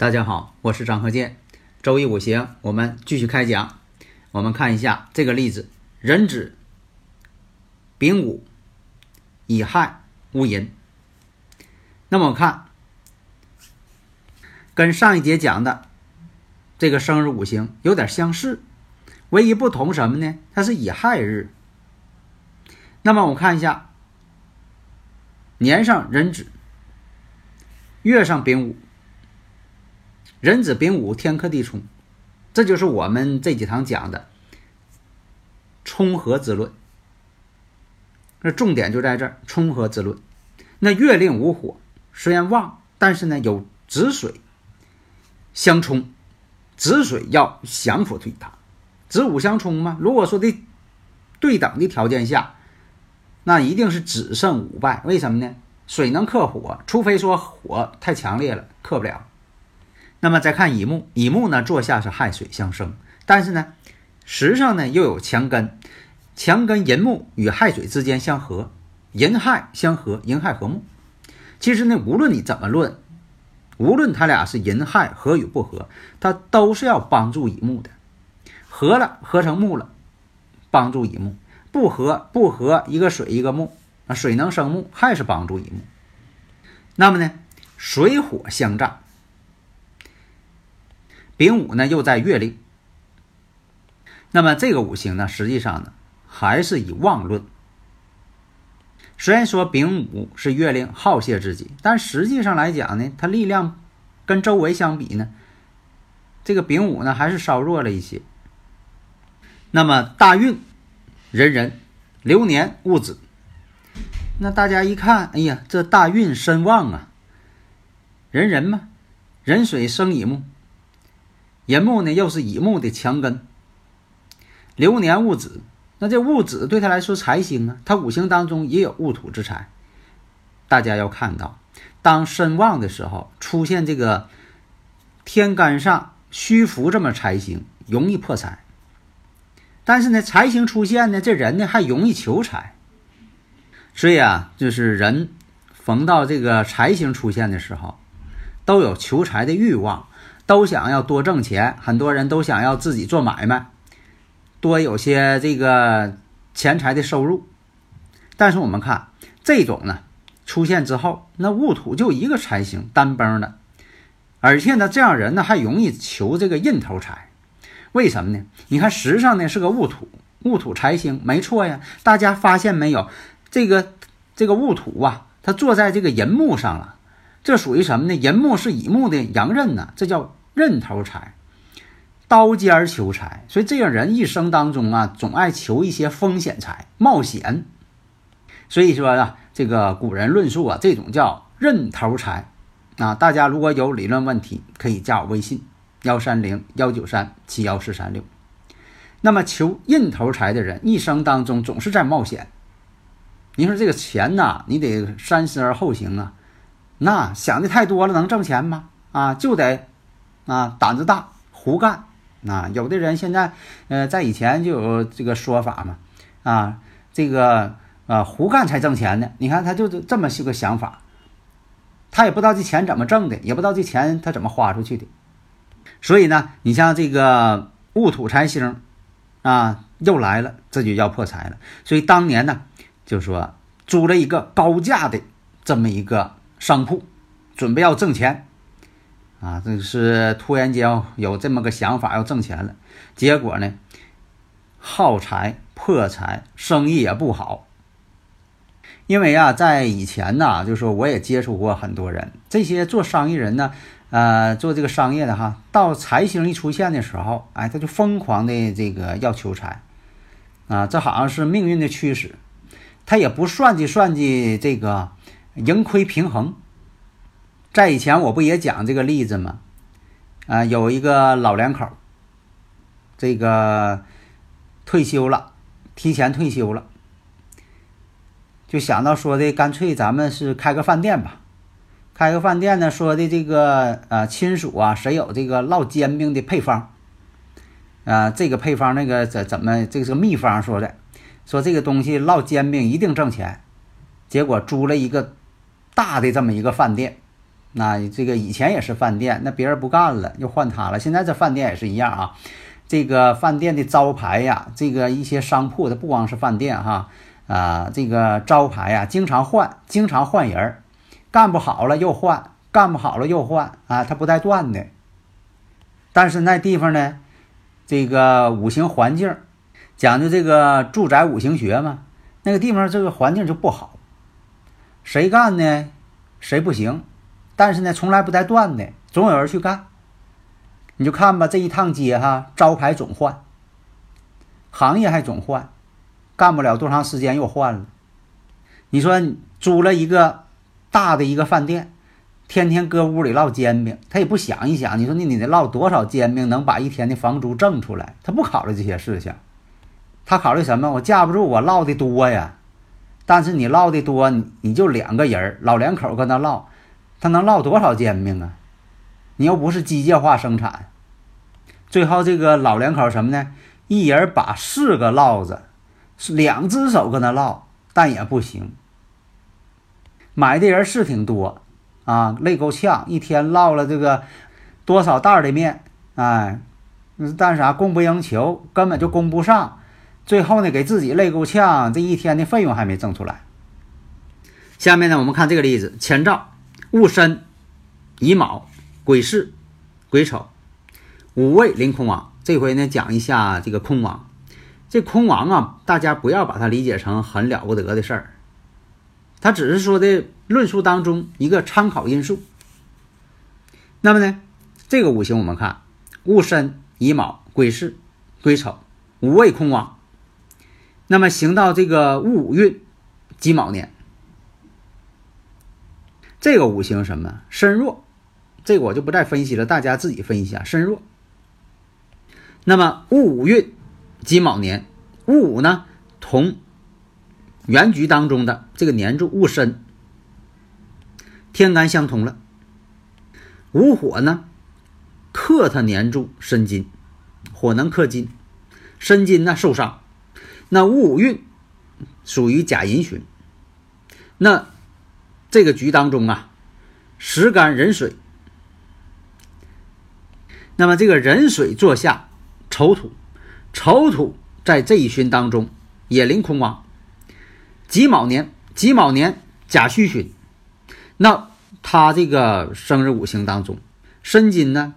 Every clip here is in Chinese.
大家好，我是张鹤剑。周易五行，我们继续开讲。我们看一下这个例子：壬子、丙午、乙亥、戊寅。那么我看，跟上一节讲的这个生日五行有点相似，唯一不同什么呢？它是乙亥日。那么我看一下，年上壬子，月上丙午。壬子丙午天克地冲，这就是我们这几堂讲的冲合之论。那重点就在这儿，冲合之论。那月令无火，虽然旺，但是呢有子水相冲，子水要降服对它，子午相冲嘛。如果说的对等的条件下，那一定是子胜午败。为什么呢？水能克火，除非说火太强烈了，克不了。那么再看乙木，乙木呢坐下是亥水相生，但是呢，实上呢又有强根，强根寅木与亥水之间相合，寅亥相合，寅亥合木。其实呢，无论你怎么论，无论他俩是寅亥合与不合，它都是要帮助乙木的。合了合成木了，帮助乙木；不合不合，一个水一个木，啊，水能生木，还是帮助乙木。那么呢，水火相战。丙午呢又在月令，那么这个五行呢，实际上呢还是以旺论。虽然说丙午是月令好泄之极，但实际上来讲呢，它力量跟周围相比呢，这个丙午呢还是稍弱了一些。那么大运人人流年戊子，那大家一看，哎呀，这大运身旺啊，人人嘛，人水生乙木。寅木呢，又是乙木的强根。流年戊子，那这戊子对他来说财星啊，他五行当中也有戊土之财。大家要看到，当身旺的时候，出现这个天干上虚浮这么财星，容易破财。但是呢，财星出现呢，这人呢还容易求财。所以啊，就是人逢到这个财星出现的时候，都有求财的欲望。都想要多挣钱，很多人都想要自己做买卖，多有些这个钱财的收入。但是我们看这种呢出现之后，那戊土就一个财星单崩的，而且呢这样人呢还容易求这个印头财，为什么呢？你看时上呢是个戊土，戊土财星没错呀。大家发现没有？这个这个戊土啊，它坐在这个寅木上了，这属于什么呢？寅木是乙木的阳刃呢，这叫。刃头财，刀尖求财，所以这样人一生当中啊，总爱求一些风险财、冒险。所以说啊，这个古人论述啊，这种叫刃头财啊。大家如果有理论问题，可以加我微信：幺三零幺九三七幺四三六。那么求印头财的人，一生当中总是在冒险。你说这个钱呐，你得三思而后行啊。那想的太多了，能挣钱吗？啊，就得。啊，胆子大，胡干。啊，有的人现在，呃，在以前就有这个说法嘛。啊，这个呃，胡干才挣钱呢。你看，他就这么些个想法，他也不知道这钱怎么挣的，也不知道这钱他怎么花出去的。所以呢，你像这个戊土财星，啊，又来了，这就要破财了。所以当年呢，就说租了一个高价的这么一个商铺，准备要挣钱。啊，这是突然间有这么个想法要挣钱了，结果呢，耗财破财，生意也不好。因为啊，在以前呢，就说我也接触过很多人，这些做生意人呢，呃，做这个商业的哈，到财星一出现的时候，哎，他就疯狂的这个要求财，啊，这好像是命运的驱使，他也不算计算计这个盈亏平衡。在以前我不也讲这个例子吗？啊，有一个老两口，这个退休了，提前退休了，就想到说的，干脆咱们是开个饭店吧。开个饭店呢，说的这个呃亲属啊，谁有这个烙煎饼的配方？啊，这个配方那个怎怎么这个是秘方说的？说这个东西烙煎饼一定挣钱。结果租了一个大的这么一个饭店，那这个以前也是饭店，那别人不干了，又换他了。现在这饭店也是一样啊，这个饭店的招牌呀，这个一些商铺，它不光是饭店哈啊，这个招牌呀，经常换，经常换人儿。干不好了又换，干不好了又换啊，它不带断的。但是那地方呢，这个五行环境讲究这个住宅五行学嘛，那个地方这个环境就不好，谁干呢？谁不行？但是呢，从来不带断的，总有人去干。你就看吧，这一趟街哈，招牌总换，行业还总换，干不了多长时间又换了。你说租了一个。大的一个饭店，天天搁屋里烙煎饼，他也不想一想，你说你你得烙多少煎饼能把一天的房租挣出来？他不考虑这些事情，他考虑什么？我架不住我烙的多呀。但是你烙的多，你你就两个人老两口搁那烙，他能烙多少煎饼啊？你又不是机械化生产，最后这个老两口什么呢？一人把四个烙子，两只手搁那烙，但也不行。买的人是挺多，啊，累够呛，一天烙了这个多少袋的面，哎，但是啥供不应求，根本就供不上，最后呢，给自己累够呛，这一天的费用还没挣出来。下面呢，我们看这个例子：前兆戊申、乙卯、癸巳、癸丑，五位临空亡。这回呢，讲一下这个空亡。这空亡啊，大家不要把它理解成很了不得的事儿。他只是说的论述当中一个参考因素。那么呢，这个五行我们看戊申、乙卯、癸巳、癸丑五位空亡。那么行到这个戊午运己卯年，这个五行什么身弱？这个我就不再分析了，大家自己分析一下身弱。那么戊午运己卯年，戊午呢同。原局当中的这个年柱戊申，天干相通了。午火呢，克他年柱申金，火能克金，申金呢受伤。那戊午运属于甲寅旬，那这个局当中啊，时干壬水，那么这个壬水坐下丑土，丑土在这一旬当中也临空亡。己卯年，己卯年甲戌旬，那他这个生日五行当中，申金呢，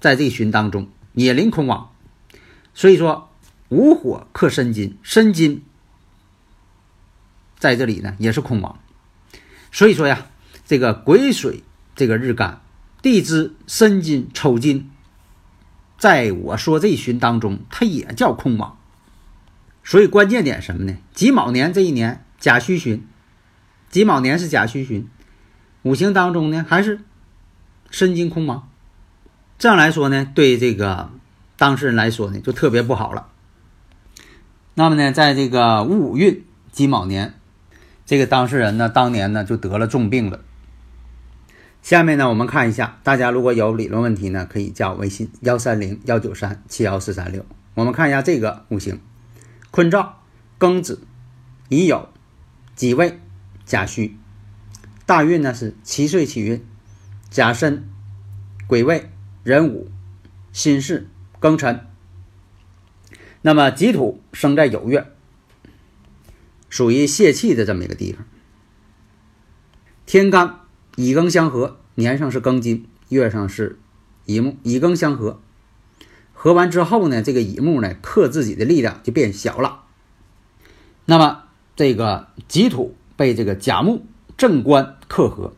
在这一旬当中也临空亡，所以说午火克申金，申金在这里呢也是空亡，所以说呀，这个癸水这个日干地支申金丑金，在我说这一旬当中，它也叫空亡，所以关键点什么呢？己卯年这一年。甲戌旬，己卯年是甲戌旬，五行当中呢还是申金空亡，这样来说呢，对这个当事人来说呢就特别不好了。那么呢，在这个戊午运己卯年，这个当事人呢当年呢就得了重病了。下面呢我们看一下，大家如果有理论问题呢，可以加我微信幺三零幺九三七幺四三六。我们看一下这个五行：坤兆、庚子、乙酉。己未、甲戌，大运呢是七岁起运，甲申、癸未、壬午、辛巳、庚辰。那么己土生在酉月，属于泄气的这么一个地方。天干乙庚相合，年上是庚金，月上是乙木，乙庚相合，合完之后呢，这个乙木呢克自己的力量就变小了。那么。这个己土被这个甲木正官克合，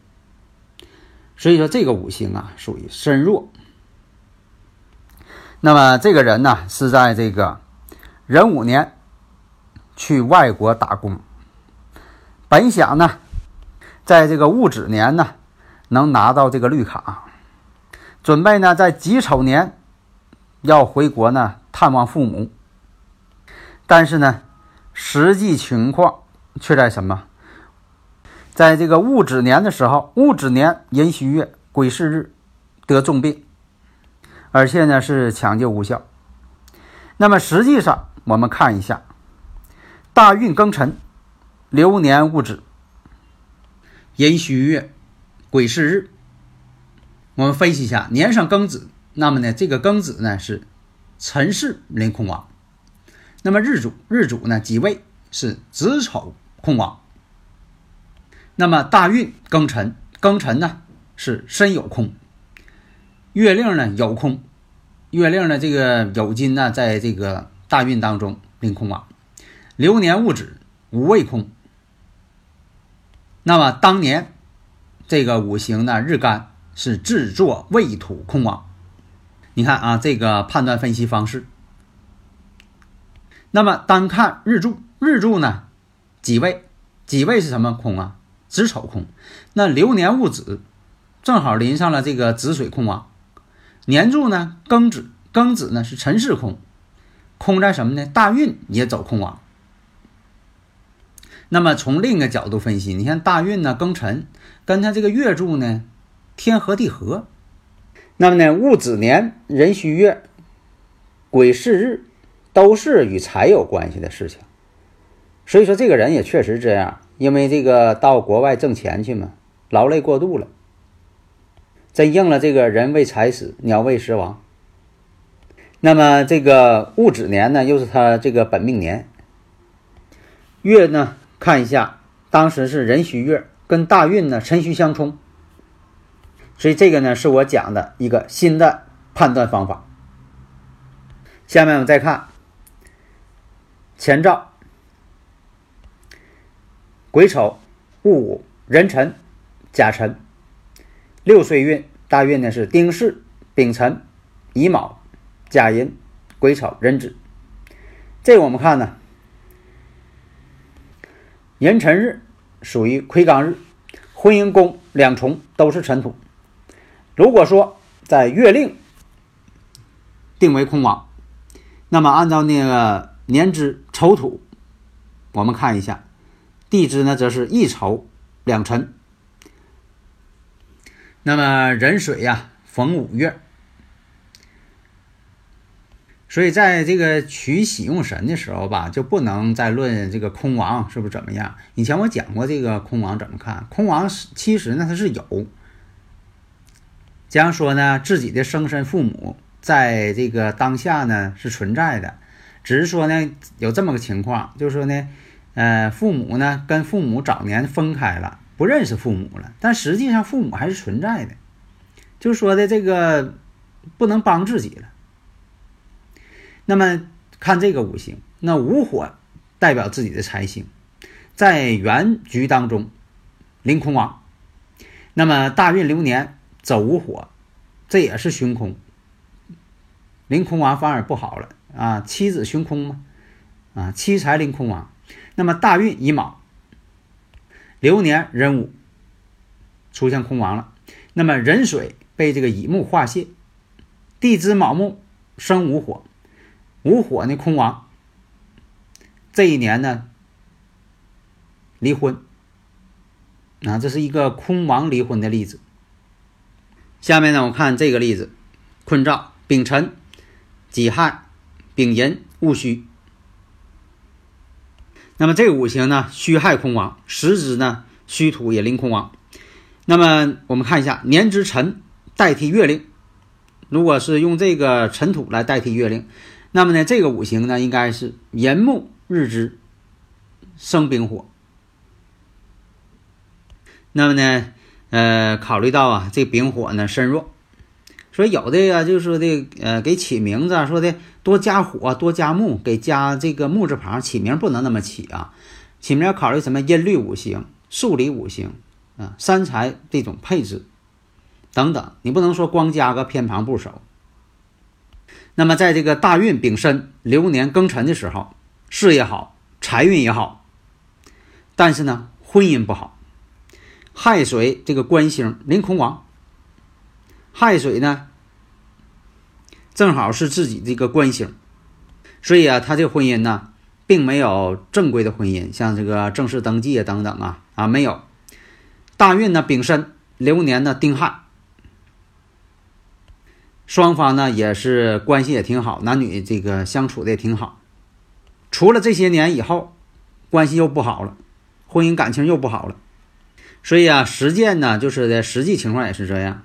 所以说这个五行啊属于身弱。那么这个人呢是在这个壬午年去外国打工，本想呢在这个戊子年呢能拿到这个绿卡，准备呢在己丑年要回国呢探望父母，但是呢实际情况却在什么？在这个戊子年的时候，戊子年壬戌月癸巳日得重病，而且呢是抢救无效。那么实际上，我们看一下大运庚辰，流年戊子，壬戌月癸巳日。我们分析一下年上庚子，那么呢这个庚子呢是辰巳临空亡，那么日主日主呢己未是子丑空亡。那么大运庚辰，庚辰呢是申酉空，月令呢有空，月令呢这个酉金呢在这个大运当中临空亡，流年戊子五未空。那么当年这个五行呢日干是制作未土空亡，你看啊这个判断分析方式。那么单看日柱，日柱呢己未，己未是什么空啊？子丑空，那流年戊子正好临上了这个子水空亡，年柱呢庚子，庚子呢是辰巳空，空在什么呢？大运也走空亡。那么从另一个角度分析，你看大运呢庚辰跟他这个月柱呢天合地合，那么呢戊子年壬戌月癸巳日都是与财有关系的事情，所以说这个人也确实这样。因为这个到国外挣钱去嘛，劳累过度了，真应了这个人为财死，鸟为食亡。那么这个戊子年呢，又是他这个本命年。月呢，看一下，当时是壬戌月，跟大运呢辰戌相冲，所以这个呢是我讲的一个新的判断方法。下面我们再看前兆。癸丑、戊午、壬辰、甲辰，六岁运大运呢是丁巳、丙辰、乙卯、甲寅、癸丑、壬子。这我们看呢，壬辰日属于魁罡日，婚姻宫两重都是尘土。如果说在月令定为空亡，那么按照那个年支丑土，我们看一下。地支呢，则是一丑两辰，那么壬水呀逢五月，所以在这个取喜用神的时候吧，就不能再论这个空亡是不是怎么样。以前我讲过这个空亡怎么看，空亡其实呢它是有，这样说呢，自己的生身父母在这个当下呢是存在的，只是说呢有这么个情况，就是说呢。呃，父母呢跟父母早年分开了，不认识父母了，但实际上父母还是存在的，就说的这个不能帮自己了。那么看这个五行，那午火代表自己的财星，在原局当中临空亡，那么大运流年走午火，这也是凶空，临空亡反而不好了啊，妻子凶空嘛，啊，妻财临空亡。那么大运乙卯，流年壬午出现空亡了。那么壬水被这个乙木化泄，地支卯木生午火，午火呢空亡。这一年呢离婚，啊，这是一个空亡离婚的例子。下面呢我看这个例子，坤兆丙辰、己亥、丙寅、戊戌。那么这五行呢，戌亥空亡，时支呢戌土也临空亡。那么我们看一下年之辰代替月令，如果是用这个辰土来代替月令，那么呢这个五行呢应该是寅木日支生丙火。那么呢，呃，考虑到啊这丙火呢身弱。所以有的呀，就说的，呃，给起名字啊说的多加火，多加木，给加这个木字旁，起名不能那么起啊。起名要考虑什么音律五行、数理五行啊，三才这种配置。等等，你不能说光加个偏旁部首。那么在这个大运丙申流年庚辰的时候，事业好，财运也好，但是呢，婚姻不好。亥水这个官星临空亡，亥水呢，正好是自己这个官星，所以啊，他这个婚姻呢，并没有正规的婚姻，像这个正式登记啊等等啊啊没有。大运呢丙申流年呢丁亥。双方呢也是关系也挺好，男女这个相处的也挺好。除了这些年以后，关系又不好了，婚姻感情又不好了。所以啊，实践呢就是的实际情况也是这样。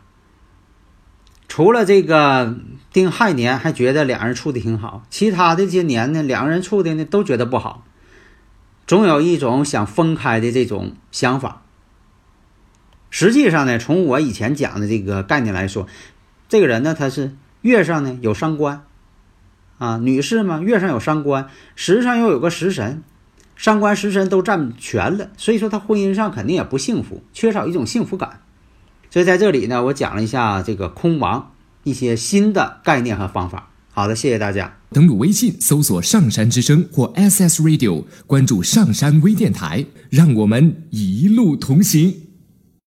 除了这个丁亥年还觉得两人处的挺好，其他这些年呢，两个人处的呢都觉得不好，总有一种想分开的这种想法。实际上呢，从我以前讲的这个概念来说。这个人呢，他是月上呢有伤官，啊，女士嘛，月上有伤官，时上又有个食神，伤官食神都占全了，所以说他婚姻上肯定也不幸福，缺少一种幸福感。所以在这里呢，我讲了一下这个空亡一些新的概念和方法。好的，谢谢大家。登录微信搜索“上山之声”或 SS Radio，关注上山微电台，让我们一路同行。